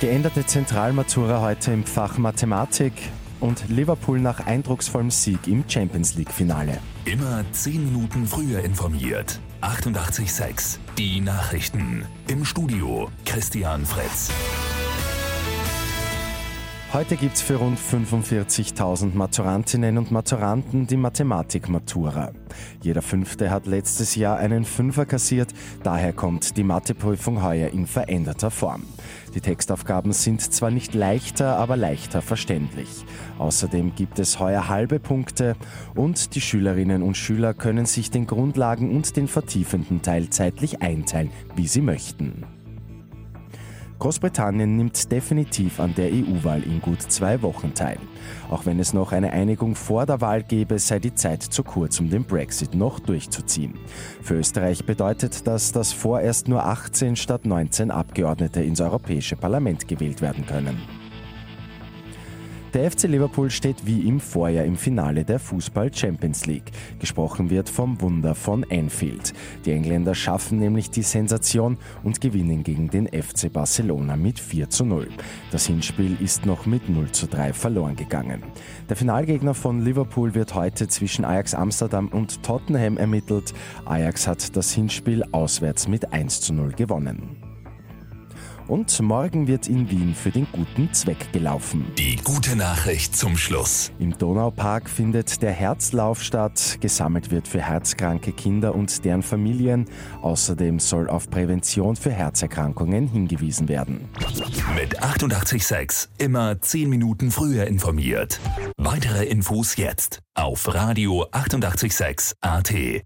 Geänderte Zentralmatura heute im Fach Mathematik und Liverpool nach eindrucksvollem Sieg im Champions League-Finale. Immer 10 Minuten früher informiert. 88.6 Die Nachrichten. Im Studio Christian Fritz. Heute gibt es für rund 45.000 Maturantinnen und Maturanten die Mathematik-Matura. Jeder Fünfte hat letztes Jahr einen Fünfer kassiert, daher kommt die Matheprüfung heuer in veränderter Form. Die Textaufgaben sind zwar nicht leichter, aber leichter verständlich. Außerdem gibt es heuer halbe Punkte und die Schülerinnen und Schüler können sich den Grundlagen und den vertiefenden Teil zeitlich einteilen, wie sie möchten. Großbritannien nimmt definitiv an der EU-Wahl in gut zwei Wochen teil. Auch wenn es noch eine Einigung vor der Wahl gäbe, sei die Zeit zu kurz, um den Brexit noch durchzuziehen. Für Österreich bedeutet das, dass vorerst nur 18 statt 19 Abgeordnete ins Europäische Parlament gewählt werden können. Der FC Liverpool steht wie im Vorjahr im Finale der Fußball Champions League. Gesprochen wird vom Wunder von Anfield. Die Engländer schaffen nämlich die Sensation und gewinnen gegen den FC Barcelona mit 4 zu 0. Das Hinspiel ist noch mit 0 zu 3 verloren gegangen. Der Finalgegner von Liverpool wird heute zwischen Ajax Amsterdam und Tottenham ermittelt. Ajax hat das Hinspiel auswärts mit 1 zu 0 gewonnen. Und morgen wird in Wien für den guten Zweck gelaufen. Die gute Nachricht zum Schluss. Im Donaupark findet der Herzlauf statt. Gesammelt wird für herzkranke Kinder und deren Familien. Außerdem soll auf Prävention für Herzerkrankungen hingewiesen werden. Mit 886 immer 10 Minuten früher informiert. Weitere Infos jetzt auf Radio 886 AT.